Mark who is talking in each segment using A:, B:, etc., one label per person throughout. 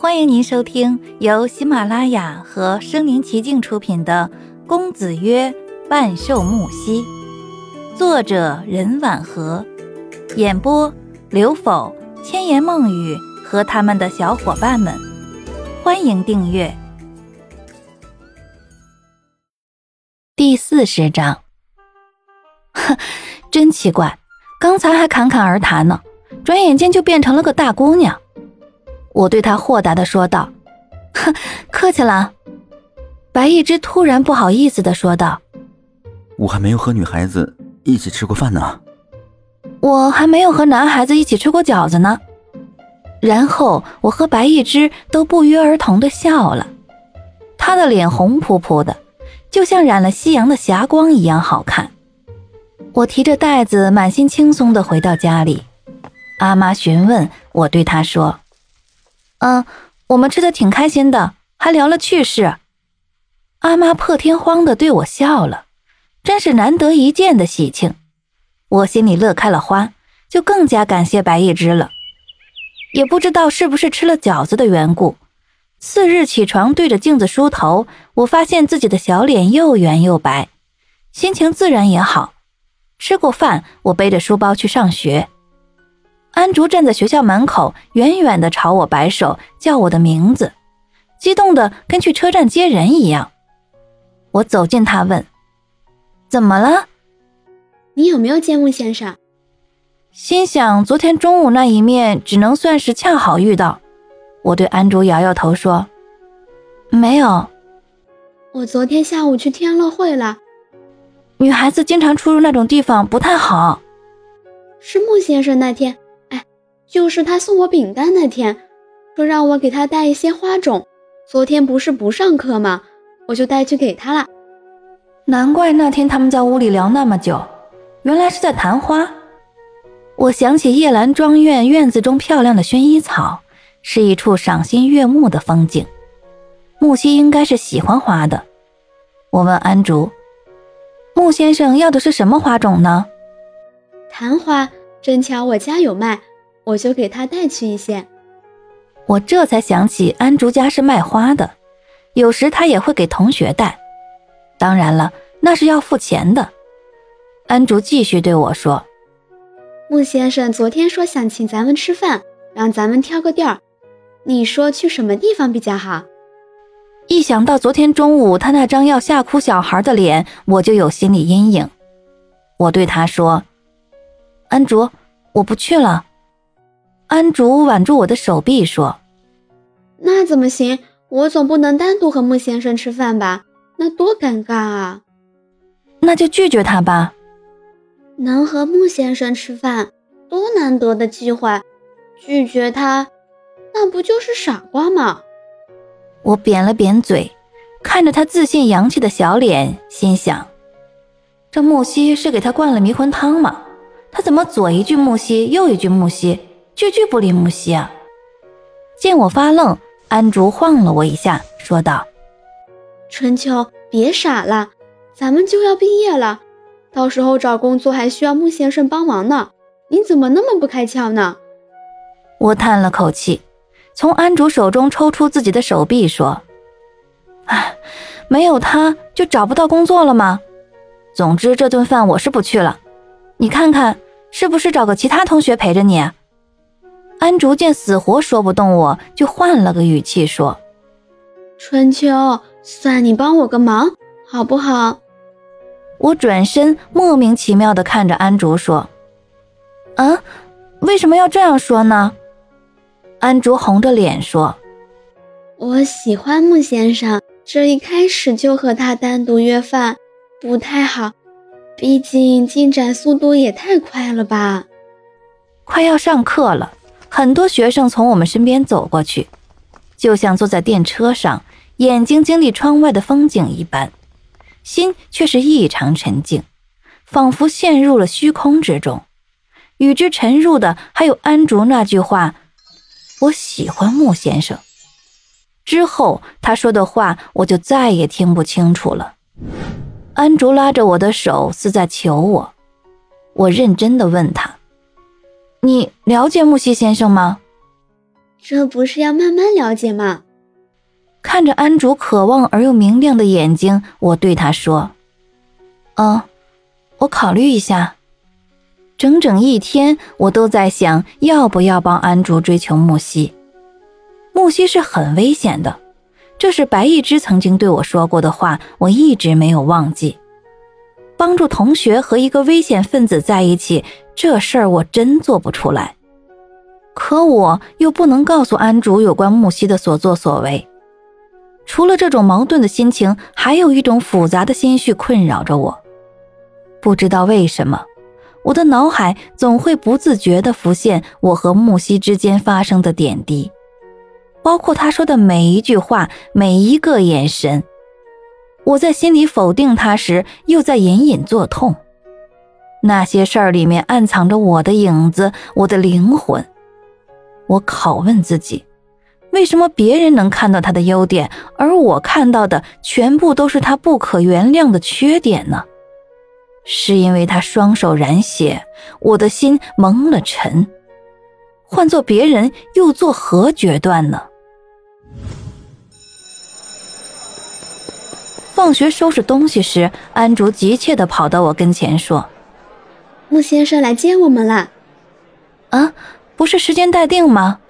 A: 欢迎您收听由喜马拉雅和声临其境出品的《公子曰万寿木兮》，作者任婉和，演播刘否、千言梦语和他们的小伙伴们。欢迎订阅。第四十章。哼，真奇怪，刚才还侃侃而谈呢，转眼间就变成了个大姑娘。我对他豁达的说道：“哼，客气了。”白一枝突然不好意思的说道：“
B: 我还没有和女孩子一起吃过饭呢。”
A: 我还没有和男孩子一起吃过饺子呢。然后我和白一枝都不约而同的笑了，他的脸红扑扑的，就像染了夕阳的霞光一样好看。我提着袋子，满心轻松的回到家里。阿妈询问我，对她说：“嗯，我们吃的挺开心的，还聊了趣事。”阿妈破天荒的对我笑了，真是难得一见的喜庆。我心里乐开了花，就更加感谢白一枝了。也不知道是不是吃了饺子的缘故，次日起床对着镜子梳头，我发现自己的小脸又圆又白，心情自然也好。吃过饭，我背着书包去上学。安竹站在学校门口，远远的朝我摆手，叫我的名字，激动的跟去车站接人一样。我走近他问：“怎么了？
C: 你有没有见穆先生？”
A: 心想昨天中午那一面，只能算是恰好遇到。我对安竹摇摇头说：“没有。”
C: 我昨天下午去天乐会了。
A: 女孩子经常出入那种地方不太好。
C: 是穆先生那天，哎，就是他送我饼干那天，说让我给他带一些花种。昨天不是不上课吗？我就带去给他了。
A: 难怪那天他们在屋里聊那么久，原来是在谈花。我想起夜兰庄院院子中漂亮的薰衣草，是一处赏心悦目的风景。木西应该是喜欢花的。我问安竹。穆先生要的是什么花种呢？
C: 昙花，正巧我家有卖，我就给他带去一些。
A: 我这才想起安竹家是卖花的，有时他也会给同学带。当然了，那是要付钱的。安竹继续对我说：“
C: 穆先生昨天说想请咱们吃饭，让咱们挑个地儿，你说去什么地方比较好？”
A: 一想到昨天中午他那张要吓哭小孩的脸，我就有心理阴影。我对他说：“安竹，我不去了。”安竹挽住我的手臂说：“
C: 那怎么行？我总不能单独和穆先生吃饭吧？那多尴尬啊！
A: 那就拒绝他吧。
C: 能和穆先生吃饭，多难得的机会，拒绝他，那不就是傻瓜吗？”
A: 我扁了扁嘴，看着他自信洋气的小脸，心想：这木西是给他灌了迷魂汤吗？他怎么左一句木西，右一句木西，句句不离木西啊？见我发愣，安竹晃了我一下，说道：“
C: 春秋，别傻了，咱们就要毕业了，到时候找工作还需要穆先生帮忙呢。你怎么那么不开窍呢？”
A: 我叹了口气。从安竹手中抽出自己的手臂，说：“哎，没有他就找不到工作了吗？总之这顿饭我是不去了。你看看，是不是找个其他同学陪着你？”安竹见死活说不动，我就换了个语气说：“
C: 春秋，算你帮我个忙，好不好？”
A: 我转身莫名其妙地看着安竹说：“啊，为什么要这样说呢？”安竹红着脸说：“
C: 我喜欢穆先生，这一开始就和他单独约饭不太好，毕竟进展速度也太快了吧。”
A: 快要上课了，很多学生从我们身边走过去，就像坐在电车上，眼睛经历窗外的风景一般，心却是异常沉静，仿佛陷入了虚空之中。与之沉入的还有安竹那句话。我喜欢穆先生。之后他说的话，我就再也听不清楚了。安竹拉着我的手，似在求我。我认真的问他：“你了解木西先生吗？”
C: 这不是要慢慢了解吗？
A: 看着安竹渴望而又明亮的眼睛，我对他说：“嗯，我考虑一下。”整整一天，我都在想要不要帮安竹追求木西。木西是很危险的，这是白一之曾经对我说过的话，我一直没有忘记。帮助同学和一个危险分子在一起，这事儿我真做不出来。可我又不能告诉安竹有关木西的所作所为。除了这种矛盾的心情，还有一种复杂的心绪困扰着我。不知道为什么，我的脑海总会不自觉地浮现我和木西之间发生的点滴。包括他说的每一句话，每一个眼神，我在心里否定他时，又在隐隐作痛。那些事儿里面暗藏着我的影子，我的灵魂。我拷问自己：为什么别人能看到他的优点，而我看到的全部都是他不可原谅的缺点呢？是因为他双手染血，我的心蒙了尘。换做别人，又作何决断呢？放学收拾东西时，安竹急切地跑到我跟前说：“
C: 穆先生来接我们了。”“
A: 啊，不是时间待定吗？”“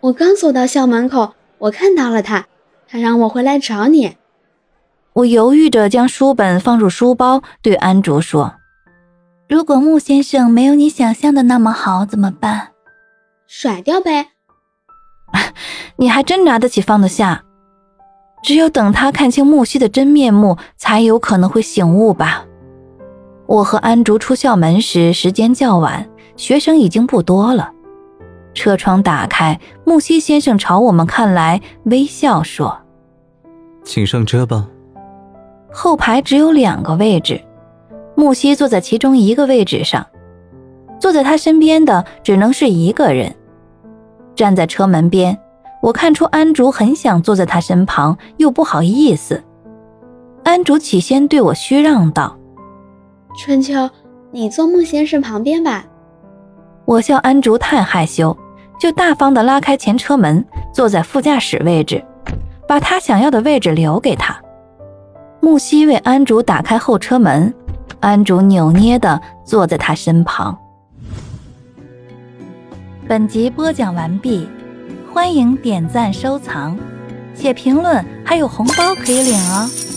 C: 我刚走到校门口，我看到了他，他让我回来找你。”
A: 我犹豫着将书本放入书包，对安卓说：“如果穆先生没有你想象的那么好，怎么办？”“
C: 甩掉呗。”“
A: 你还真拿得起放得下。”只有等他看清木西的真面目，才有可能会醒悟吧。我和安竹出校门时，时间较晚，学生已经不多了。车窗打开，木西先生朝我们看来，微笑说：“
D: 请上车吧。”
A: 后排只有两个位置，木西坐在其中一个位置上，坐在他身边的只能是一个人，站在车门边。我看出安竹很想坐在他身旁，又不好意思。安竹起先对我虚让道：“
C: 春秋，你坐穆先生旁边吧。”
A: 我笑安竹太害羞，就大方地拉开前车门，坐在副驾驶位置，把他想要的位置留给他。木西为安竹打开后车门，安竹扭捏地坐在他身旁。本集播讲完毕。欢迎点赞收藏，写评论，还有红包可以领哦。